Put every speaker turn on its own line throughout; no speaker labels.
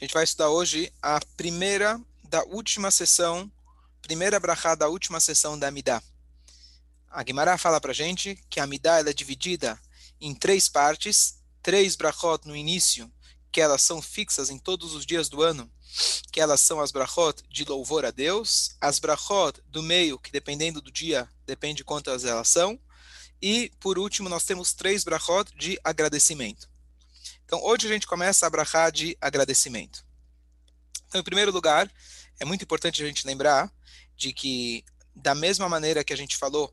A gente vai estudar hoje a primeira da última sessão, primeira brachá da última sessão da Amidá. A Guimará fala para gente que a Amidá é dividida em três partes, três brachot no início, que elas são fixas em todos os dias do ano, que elas são as brachot de louvor a Deus, as brachot do meio, que dependendo do dia, depende de quantas elas são, e, por último, nós temos três brachot de agradecimento. Então, hoje a gente começa a brachá de agradecimento. Então, em primeiro lugar, é muito importante a gente lembrar de que, da mesma maneira que a gente falou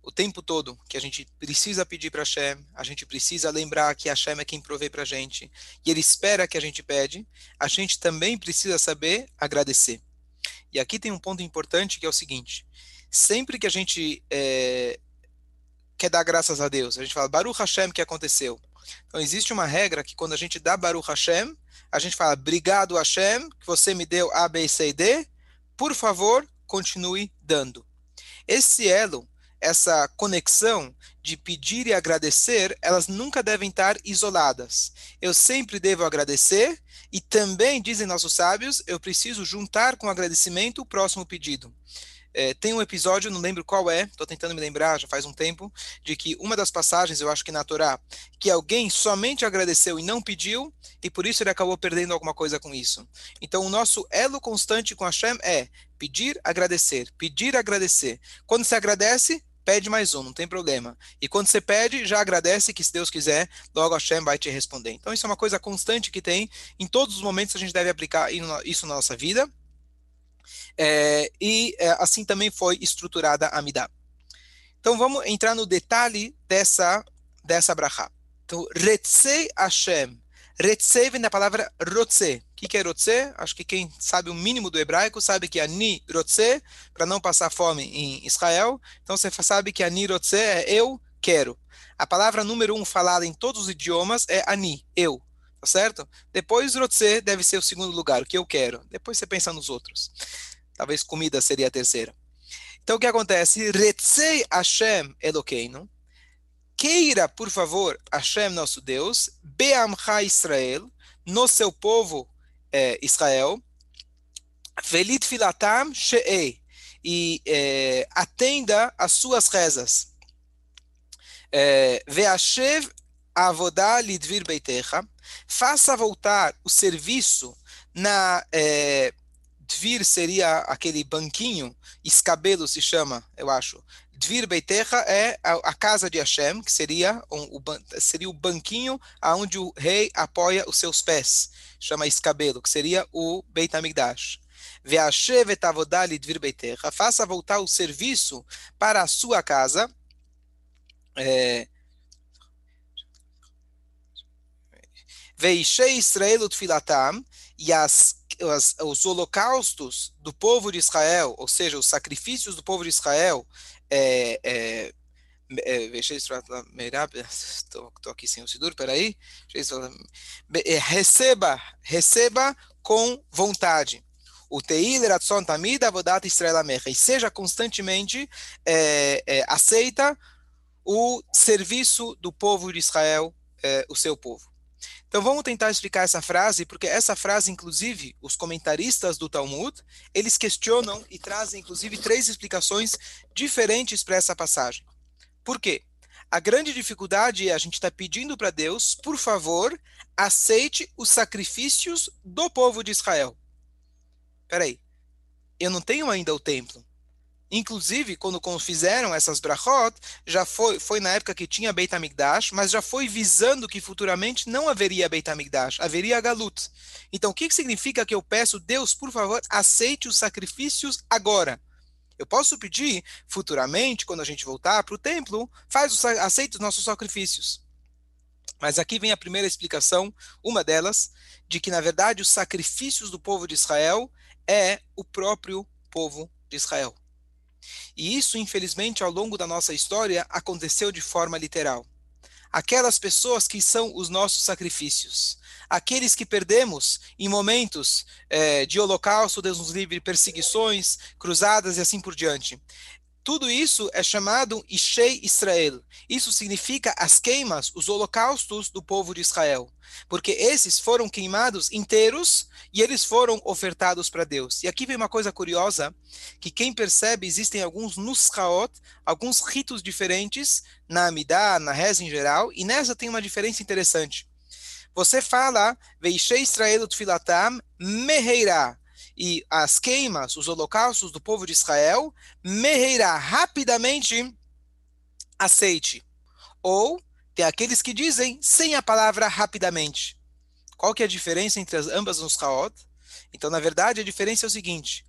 o tempo todo que a gente precisa pedir para Hashem, a gente precisa lembrar que Hashem é quem provê para a gente, e Ele espera que a gente pede, a gente também precisa saber agradecer. E aqui tem um ponto importante que é o seguinte: sempre que a gente é, quer dar graças a Deus, a gente fala Baruch Hashem que aconteceu. Então existe uma regra que quando a gente dá Baruch Hashem, a gente fala obrigado Hashem que você me deu A, B, C e D, por favor continue dando. Esse elo essa conexão de pedir e agradecer, elas nunca devem estar isoladas. Eu sempre devo agradecer e também, dizem nossos sábios, eu preciso juntar com agradecimento o próximo pedido. É, tem um episódio, não lembro qual é, estou tentando me lembrar, já faz um tempo, de que uma das passagens, eu acho que na Torá, que alguém somente agradeceu e não pediu, e por isso ele acabou perdendo alguma coisa com isso. Então, o nosso elo constante com Hashem é pedir, agradecer, pedir, agradecer. Quando você agradece, pede mais um, não tem problema. E quando você pede, já agradece que se Deus quiser, logo Hashem vai te responder. Então isso é uma coisa constante que tem, em todos os momentos a gente deve aplicar isso na nossa vida. É, e é, assim também foi estruturada a Midah. Então vamos entrar no detalhe dessa, dessa brachá. Então, Retzei Hashem. Retzei vem da palavra Rotze que, que é Rotze? Acho que quem sabe o mínimo do hebraico sabe que Ani Rotze, para não passar fome em Israel. Então você sabe que Ani Rotze é eu quero. A palavra número um falada em todos os idiomas é Ani, eu. Tá certo? Depois Rotze deve ser o segundo lugar, o que eu quero. Depois você pensa nos outros. Talvez comida seria a terceira. Então o que acontece? Retzei Hashem Elokeinu. Queira, por favor, Hashem nosso Deus, Be'amcha Israel, no seu povo é, Israel, Velit filatam she'ei, e é, atenda as suas rezas. É, Ve'ashev avodá lidvir faça voltar o serviço na é, Dvir seria aquele banquinho, escabelo se chama, eu acho. Dvir Beitecha é a, casa de Hashem, que seria, um, o, seria o banquinho aonde o rei apoia os seus pés chama escabelo, que seria o Beit HaMikdash. Ve'ashev avodah lidvir beitecha, faça voltar o serviço para a sua casa. É, Veishei Israel utfilatam, e as, as, os holocaustos do povo de Israel, ou seja, os sacrifícios do povo de Israel, é, é, estou aqui sem o Sidur, peraí. Receba, receba com vontade. O Teil Ratzon Tamid Avodat Israel. E seja constantemente é, é, aceita o serviço do povo de Israel, é, o seu povo. Então vamos tentar explicar essa frase, porque essa frase, inclusive, os comentaristas do Talmud, eles questionam e trazem, inclusive, três explicações diferentes para essa passagem. Por quê? A grande dificuldade é a gente estar tá pedindo para Deus, por favor, aceite os sacrifícios do povo de Israel. Peraí, eu não tenho ainda o templo. Inclusive, quando fizeram essas brachot, já foi, foi na época que tinha Beit HaMikdash, mas já foi visando que futuramente não haveria Beit HaMikdash, haveria Galut. Então, o que, que significa que eu peço, Deus, por favor, aceite os sacrifícios agora? Eu posso pedir futuramente, quando a gente voltar para o templo, faz o, aceita os nossos sacrifícios. Mas aqui vem a primeira explicação, uma delas, de que na verdade os sacrifícios do povo de Israel é o próprio povo de Israel. E isso, infelizmente, ao longo da nossa história, aconteceu de forma literal aquelas pessoas que são os nossos sacrifícios, aqueles que perdemos em momentos é, de holocausto, Deus nos livre, perseguições, cruzadas e assim por diante. Tudo isso é chamado Ishei Israel. Isso significa as queimas, os holocaustos do povo de Israel. Porque esses foram queimados inteiros e eles foram ofertados para Deus. E aqui vem uma coisa curiosa, que quem percebe, existem alguns nuschaot, alguns ritos diferentes na Amidah, na reza em geral, e nessa tem uma diferença interessante. Você fala, Veishei Israel Tfilatam Meheirah e as queimas, os holocaustos do povo de Israel, meirá rapidamente aceite. Ou tem aqueles que dizem sem a palavra rapidamente. Qual que é a diferença entre as ambas nos Haot? Então, na verdade, a diferença é o seguinte: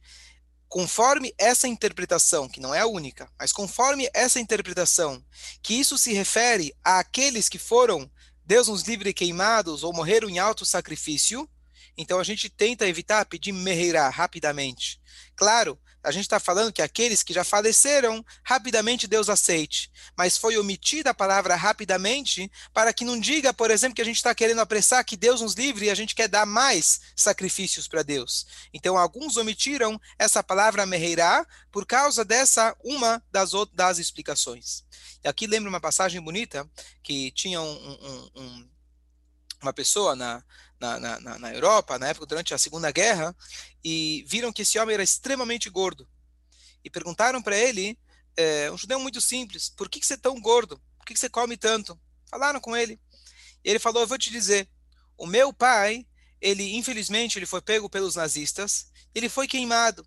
conforme essa interpretação, que não é a única, mas conforme essa interpretação, que isso se refere àqueles que foram, Deus nos livre, queimados ou morreram em alto sacrifício, então a gente tenta evitar pedir meirá rapidamente. Claro, a gente está falando que aqueles que já faleceram, rapidamente Deus aceite. Mas foi omitida a palavra rapidamente para que não diga, por exemplo, que a gente está querendo apressar que Deus nos livre e a gente quer dar mais sacrifícios para Deus. Então, alguns omitiram essa palavra meirá por causa dessa uma das, outras, das explicações. E aqui lembra uma passagem bonita que tinha um, um, um, uma pessoa na, na, na, na Europa, na época durante a Segunda Guerra, e viram que esse homem era extremamente gordo. E perguntaram para ele, é, um judeu muito simples, por que, que você é tão gordo? Por que, que você come tanto? Falaram com ele. E ele falou, eu vou te dizer, o meu pai, ele infelizmente ele foi pego pelos nazistas, ele foi queimado,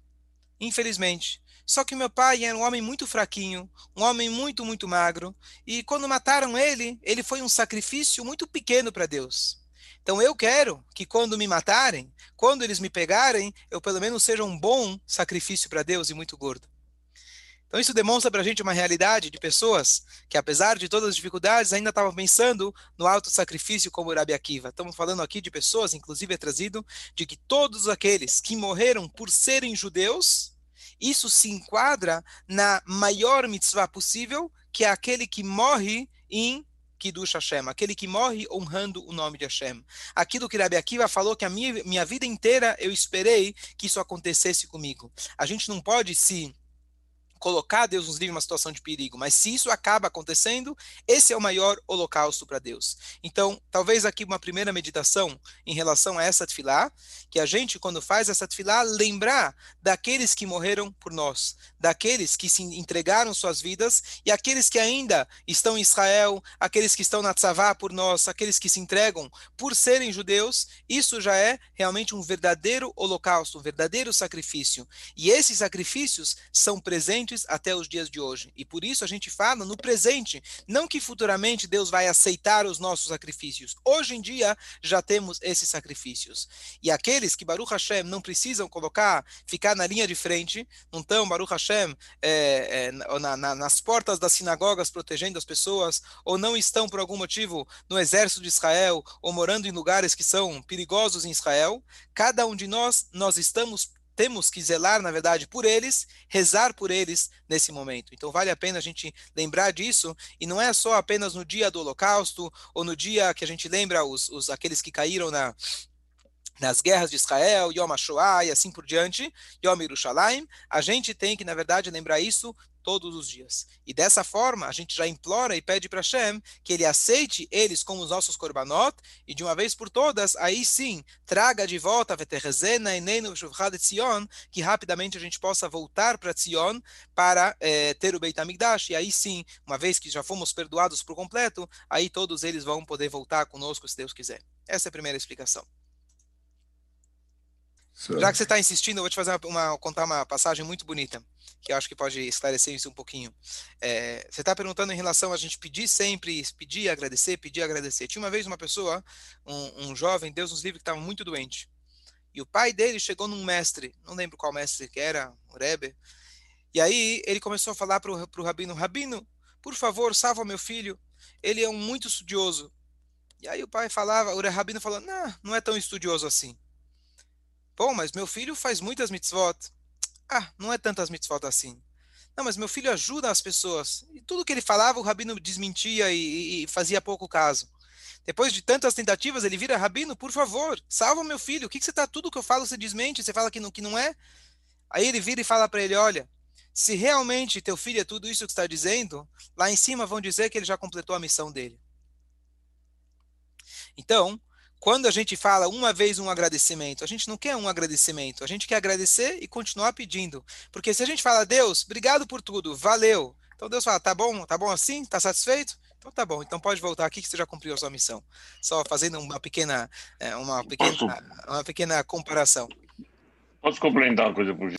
infelizmente. Só que meu pai era um homem muito fraquinho, um homem muito, muito magro, e quando mataram ele, ele foi um sacrifício muito pequeno para Deus. Então eu quero que quando me matarem, quando eles me pegarem, eu pelo menos seja um bom sacrifício para Deus e muito gordo. Então isso demonstra para a gente uma realidade de pessoas que, apesar de todas as dificuldades, ainda estavam pensando no alto sacrifício como Rabi Akiva. Estamos falando aqui de pessoas, inclusive é trazido, de que todos aqueles que morreram por serem judeus, isso se enquadra na maior mitzvah possível, que é aquele que morre em Kiddush Hashem, aquele que morre honrando o nome de Hashem. Aquilo que Rabi Akiva falou que a minha, minha vida inteira eu esperei que isso acontecesse comigo. A gente não pode se colocar Deus nos livre uma situação de perigo, mas se isso acaba acontecendo, esse é o maior holocausto para Deus. Então, talvez aqui uma primeira meditação em relação a essa tefilá, que a gente, quando faz essa tefilá, lembrar daqueles que morreram por nós, daqueles que se entregaram suas vidas e aqueles que ainda estão em Israel, aqueles que estão na Tzavá por nós, aqueles que se entregam por serem judeus, isso já é realmente um verdadeiro holocausto, um verdadeiro sacrifício. E esses sacrifícios são presentes presentes até os dias de hoje. E por isso a gente fala no presente, não que futuramente Deus vai aceitar os nossos sacrifícios. Hoje em dia já temos esses sacrifícios. E aqueles que Baruch Hashem não precisam colocar, ficar na linha de frente, não estão Baruch Hashem é, é, na, na, nas portas das sinagogas protegendo as pessoas, ou não estão por algum motivo no exército de Israel, ou morando em lugares que são perigosos em Israel, cada um de nós, nós estamos temos que zelar, na verdade, por eles, rezar por eles nesse momento. Então vale a pena a gente lembrar disso, e não é só apenas no dia do Holocausto, ou no dia que a gente lembra os, os aqueles que caíram na, nas guerras de Israel, Yom HaShoah e assim por diante, Yom Yerushalayim, a gente tem que, na verdade, lembrar isso todos os dias. E dessa forma, a gente já implora e pede para Hashem que ele aceite eles como os nossos korbanot e de uma vez por todas, aí sim, traga de volta Tzion, que rapidamente a gente possa voltar para Tzion para é, ter o Beit HaMikdash. E aí sim, uma vez que já fomos perdoados por completo, aí todos eles vão poder voltar conosco, se Deus quiser. Essa é a primeira explicação. Já que você está insistindo, eu vou te fazer uma, uma, contar uma passagem muito bonita, que eu acho que pode esclarecer isso um pouquinho. É, você está perguntando em relação a gente pedir sempre, pedir, agradecer, pedir, agradecer. Tinha uma vez uma pessoa, um, um jovem, Deus nos livre, que estava muito doente. E o pai dele chegou num mestre, não lembro qual mestre que era, o Rebbe, e aí ele começou a falar para o rabino, rabino, por favor, salva meu filho, ele é um muito estudioso. E aí o pai falava, o rabino falou, não, não é tão estudioso assim. Bom, mas meu filho faz muitas mitzvot. Ah, não é tantas mitzvot assim. Não, mas meu filho ajuda as pessoas. E tudo que ele falava, o rabino desmentia e, e fazia pouco caso. Depois de tantas tentativas, ele vira rabino, por favor, salva meu filho. O que, que você está? Tudo que eu falo você desmente, você fala que não, que não é. Aí ele vira e fala para ele: olha, se realmente teu filho é tudo isso que está dizendo, lá em cima vão dizer que ele já completou a missão dele. Então, quando a gente fala uma vez um agradecimento, a gente não quer um agradecimento, a gente quer agradecer e continuar pedindo. Porque se a gente fala, Deus, obrigado por tudo, valeu. Então Deus fala, tá bom, tá bom assim? Tá satisfeito? Então tá bom, então pode voltar aqui que você já cumpriu a sua missão. Só fazendo uma pequena, é, uma pequena, uma pequena comparação.
Posso complementar uma coisa por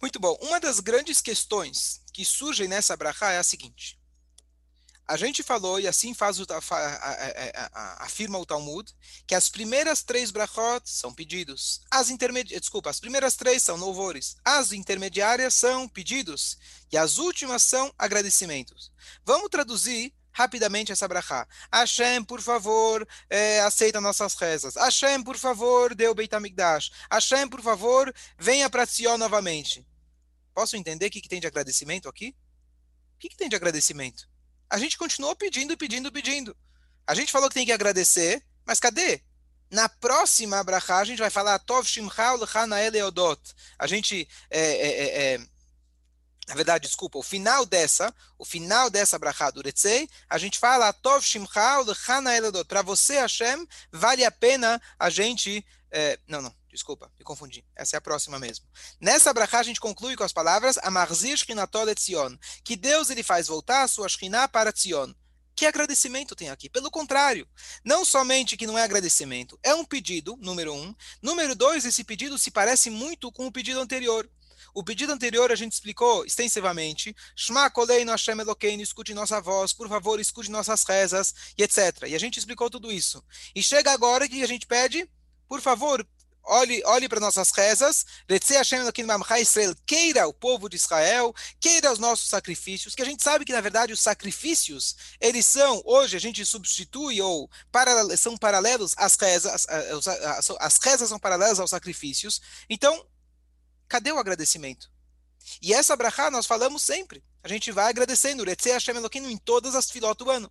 Muito bom. Uma das grandes questões que surgem nessa brachá é a seguinte. A gente falou, e assim faz o, afirma o Talmud, que as primeiras três brachot são pedidos. As intermediárias, desculpa, as primeiras três são louvores. As intermediárias são pedidos. E as últimas são agradecimentos. Vamos traduzir rapidamente essa brachá. Hashem, por favor, é, aceita nossas rezas. Hashem, por favor, dê o Beit HaMikdash. Hashem, por favor, venha para Sion novamente. Posso entender o que, que tem de agradecimento aqui? O que, que tem de agradecimento? A gente continuou pedindo, pedindo, pedindo. A gente falou que tem que agradecer, mas cadê? Na próxima brachá, a gente vai falar Tov Shimcha L'Chanael Eodot. A gente é, é, é, na verdade, desculpa, o final dessa, o final dessa brachá do Retzei, a gente fala Tov Shimcha L'Chana Eladot. Para você, Hashem, vale a pena a gente... É, não, não, desculpa, me confundi. Essa é a próxima mesmo. Nessa brachá a gente conclui com as palavras Amarzir Shchinatol Etzion, que Deus ele faz voltar a sua Shchiná para Tzion. Que agradecimento tem aqui? Pelo contrário, não somente que não é agradecimento, é um pedido, número um. Número dois, esse pedido se parece muito com o pedido anterior. O pedido anterior a gente explicou extensivamente. Shma koleinu Hashem Elokeinu, escute nossa voz, por favor, escute nossas rezas, e etc. E a gente explicou tudo isso. E chega agora que a gente pede, por favor, olhe, olhe para nossas rezas, queira o povo de Israel, queira os nossos sacrifícios, que a gente sabe que, na verdade, os sacrifícios, eles são, hoje a gente substitui, ou são paralelos às rezas, as, as, as rezas são paralelas aos sacrifícios, então, Cadê o agradecimento? E essa brachá nós falamos sempre. A gente vai agradecendo, Hashem Eloquim, em todas as filó do ano.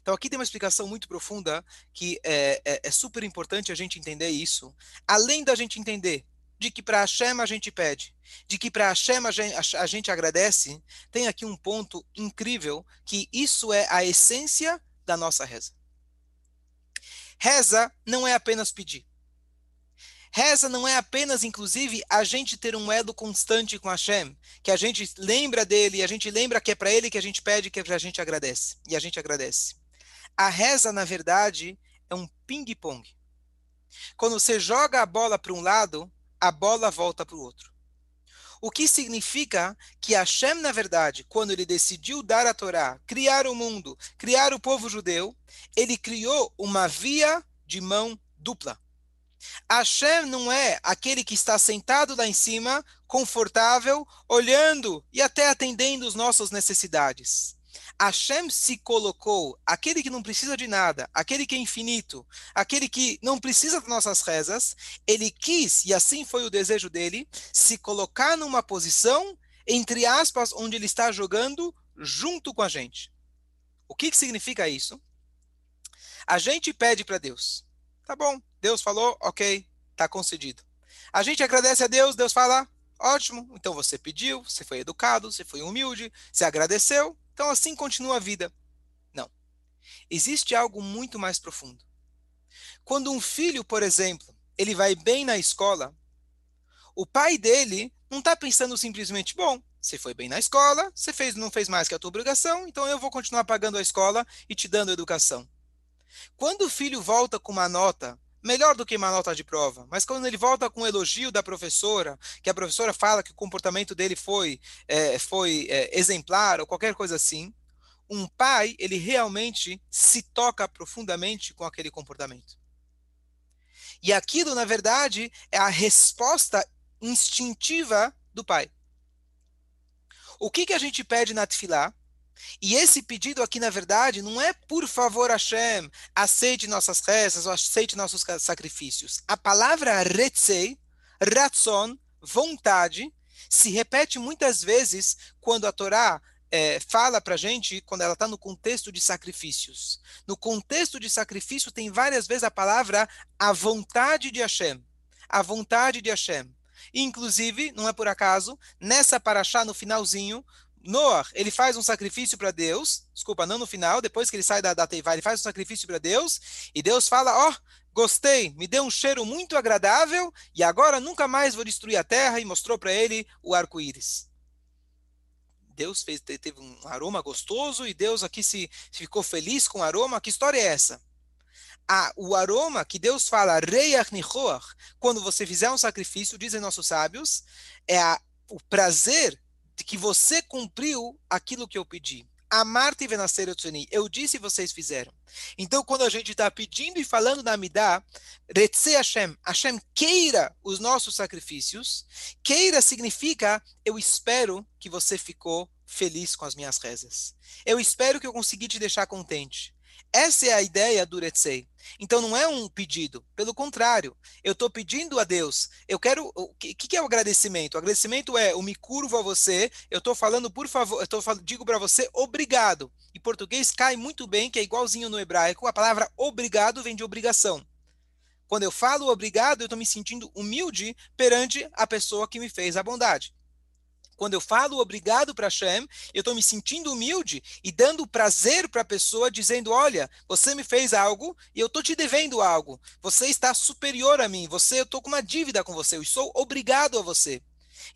Então aqui tem uma explicação muito profunda que é, é, é super importante a gente entender isso. Além da gente entender de que para Hashem a gente pede, de que para Hashem a gente, a gente agradece, tem aqui um ponto incrível que isso é a essência da nossa reza. Reza não é apenas pedir. Reza não é apenas, inclusive, a gente ter um elo constante com Hashem, que a gente lembra dele, a gente lembra que é para ele que a gente pede, que a gente agradece, e a gente agradece. A reza, na verdade, é um ping-pong. Quando você joga a bola para um lado, a bola volta para o outro. O que significa que Hashem, na verdade, quando ele decidiu dar a Torá, criar o mundo, criar o povo judeu, ele criou uma via de mão dupla. Hashem não é aquele que está sentado lá em cima, confortável, olhando e até atendendo as nossas necessidades. Hashem se colocou, aquele que não precisa de nada, aquele que é infinito, aquele que não precisa das nossas rezas, ele quis, e assim foi o desejo dele, se colocar numa posição, entre aspas, onde ele está jogando junto com a gente. O que, que significa isso? A gente pede para Deus. Tá bom, Deus falou, ok, está concedido. A gente agradece a Deus, Deus fala, ótimo, então você pediu, você foi educado, você foi humilde, você agradeceu, então assim continua a vida. Não. Existe algo muito mais profundo. Quando um filho, por exemplo, ele vai bem na escola, o pai dele não está pensando simplesmente, bom, você foi bem na escola, você fez, não fez mais que a tua obrigação, então eu vou continuar pagando a escola e te dando educação. Quando o filho volta com uma nota melhor do que uma nota de prova, mas quando ele volta com um elogio da professora, que a professora fala que o comportamento dele foi, é, foi é, exemplar ou qualquer coisa assim, um pai, ele realmente se toca profundamente com aquele comportamento. E aquilo, na verdade, é a resposta instintiva do pai. O que, que a gente pede na Tfilá? E esse pedido aqui, na verdade, não é por favor, Hashem, aceite nossas rezas ou aceite nossos sacrifícios. A palavra retzei, ratzon, vontade, se repete muitas vezes quando a Torá é, fala para gente, quando ela está no contexto de sacrifícios. No contexto de sacrifício, tem várias vezes a palavra a vontade de Hashem. A vontade de Hashem. Inclusive, não é por acaso, nessa paraxá, no finalzinho, Noah, ele faz um sacrifício para Deus, desculpa, não no final, depois que ele sai da, da Teivá, ele faz um sacrifício para Deus, e Deus fala, ó, oh, gostei, me deu um cheiro muito agradável, e agora nunca mais vou destruir a terra, e mostrou para ele o arco-íris. Deus fez, teve um aroma gostoso, e Deus aqui se, ficou feliz com o aroma, que história é essa? Ah, o aroma que Deus fala, Reiach Nichoach, quando você fizer um sacrifício, dizem nossos sábios, é a, o prazer de que você cumpriu aquilo que eu pedi. Amar-te venascer eu disse e vocês fizeram. Então, quando a gente está pedindo e falando na Midah, Retze Hashem, Hashem queira os nossos sacrifícios, queira significa, eu espero que você ficou feliz com as minhas rezas. Eu espero que eu consegui te deixar contente. Essa é a ideia do Retsei. Então não é um pedido, pelo contrário, eu estou pedindo a Deus. Eu quero. O que, que, é o agradecimento? O agradecimento é eu me curvo a você, eu estou falando, por favor, eu tô, digo para você obrigado. Em português cai muito bem, que é igualzinho no hebraico, a palavra obrigado vem de obrigação. Quando eu falo obrigado, eu estou me sentindo humilde perante a pessoa que me fez a bondade. Quando eu falo obrigado para Hashem, eu estou me sentindo humilde e dando prazer para a pessoa, dizendo: Olha, você me fez algo e eu estou te devendo algo. Você está superior a mim. Você, eu estou com uma dívida com você. Eu sou obrigado a você.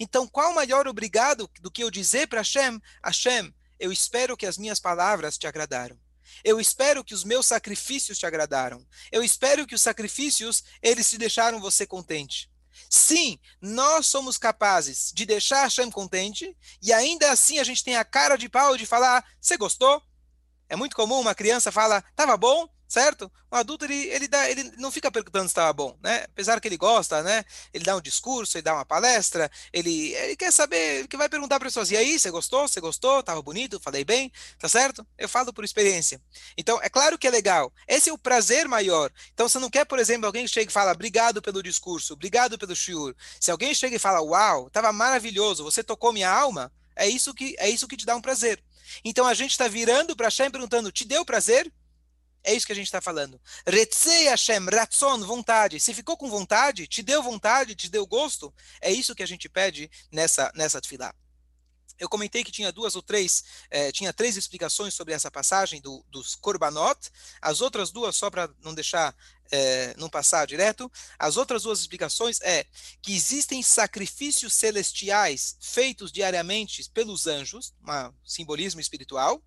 Então, qual maior obrigado do que eu dizer para Hashem: Hashem, eu espero que as minhas palavras te agradaram. Eu espero que os meus sacrifícios te agradaram. Eu espero que os sacrifícios eles te deixaram você contente. Sim, nós somos capazes de deixar Hashem contente e ainda assim a gente tem a cara de pau de falar: você gostou? É muito comum uma criança fala: tava bom? Certo? Um adulto ele, ele, dá, ele não fica perguntando se estava bom, né? Apesar que ele gosta, né? Ele dá um discurso, ele dá uma palestra, ele, ele quer saber, que vai perguntar para pessoas: e aí, você gostou? Você gostou? Tava bonito? Falei bem? Tá certo? Eu falo por experiência. Então, é claro que é legal. Esse é o prazer maior. Então, você não quer, por exemplo, alguém que chega e fala: obrigado pelo discurso, obrigado pelo shiur. Se alguém chega e fala: uau, tava maravilhoso, você tocou minha alma, é isso que é isso que te dá um prazer. Então a gente está virando para Hashem perguntando: te deu prazer? É isso que a gente está falando. Retzei Hashem, ratzon, vontade. Se ficou com vontade, te deu vontade, te deu gosto, é isso que a gente pede nessa, nessa tefilá. Eu comentei que tinha duas ou três, eh, tinha três explicações sobre essa passagem do, dos Korbanot. As outras duas, só para não deixar, eh, não passar direto, as outras duas explicações é que existem sacrifícios celestiais feitos diariamente pelos anjos, um simbolismo espiritual,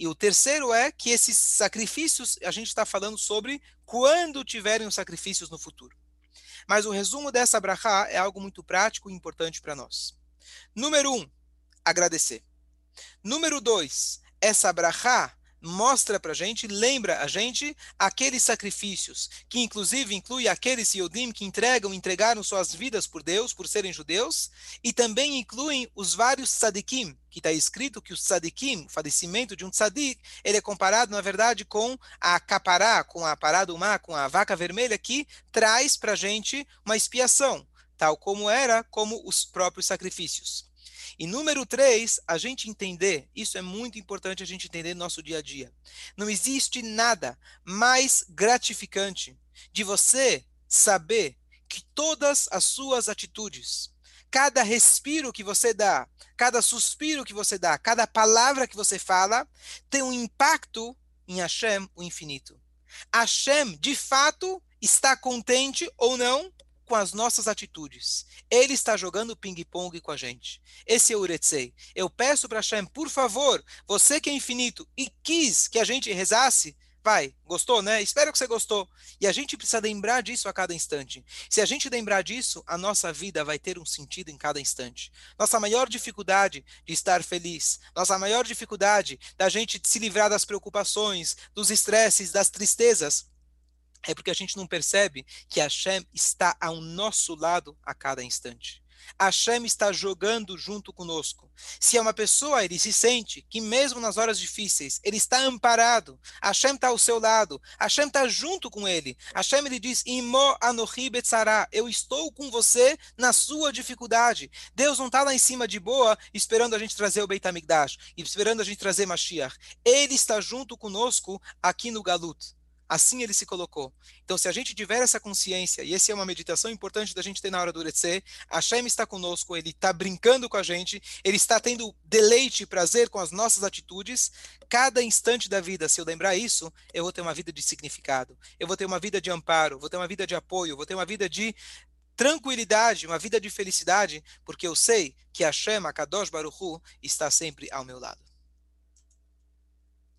e o terceiro é que esses sacrifícios, a gente está falando sobre quando tiverem os sacrifícios no futuro. Mas o resumo dessa brachá é algo muito prático e importante para nós. Número um, agradecer. Número dois, essa brachá mostra para a gente, lembra a gente aqueles sacrifícios, que inclusive inclui aqueles Yodim que entregam, entregaram suas vidas por Deus, por serem judeus, e também incluem os vários tzadikim, que está escrito que o tzadikim, o falecimento de um tzadik, ele é comparado, na verdade, com a capará, com a parada humana, com a vaca vermelha, que traz para a gente uma expiação, tal como era, como os próprios sacrifícios. E número três, a gente entender, isso é muito importante a gente entender no nosso dia a dia. Não existe nada mais gratificante de você saber que todas as suas atitudes, cada respiro que você dá, cada suspiro que você dá, cada palavra que você fala, tem um impacto em Hashem, o infinito. Hashem, de fato, está contente ou não com as nossas atitudes. Ele está jogando ping-pong com a gente. Esse é o Uretsei. Eu peço para Hashem, por favor, você que é infinito e quis que a gente rezasse, vai, gostou, né? Espero que você gostou. E a gente precisa lembrar disso a cada instante. Se a gente lembrar disso, a nossa vida vai ter um sentido em cada instante. Nossa maior dificuldade de estar feliz, nossa maior dificuldade da gente se livrar das preocupações, dos estresses, das tristezas, é porque a gente não percebe que Hashem está ao nosso lado a cada instante. Hashem está jogando junto conosco. Se é uma pessoa, ele se sente que mesmo nas horas difíceis, ele está amparado. Hashem está ao seu lado. Hashem está junto com ele. Hashem ele diz, Imo anohi betzara, eu estou com você na sua dificuldade. Deus não está lá em cima de boa, esperando a gente trazer o Beit HaMikdash, esperando a gente trazer Mashiach. Ele está junto conosco aqui no Galut. Assim ele se colocou. Então, se a gente tiver essa consciência, e essa é uma meditação importante da gente ter na hora do Uretze, Hashem está conosco, ele está brincando com a gente, ele está tendo deleite e prazer com as nossas atitudes, cada instante da vida, se eu lembrar isso, eu vou ter uma vida de significado, eu vou ter uma vida de amparo, vou ter uma vida de apoio, vou ter uma vida de tranquilidade, uma vida de felicidade, porque eu sei que Hashem, a Kadosh Baruch Hu, está sempre ao meu lado.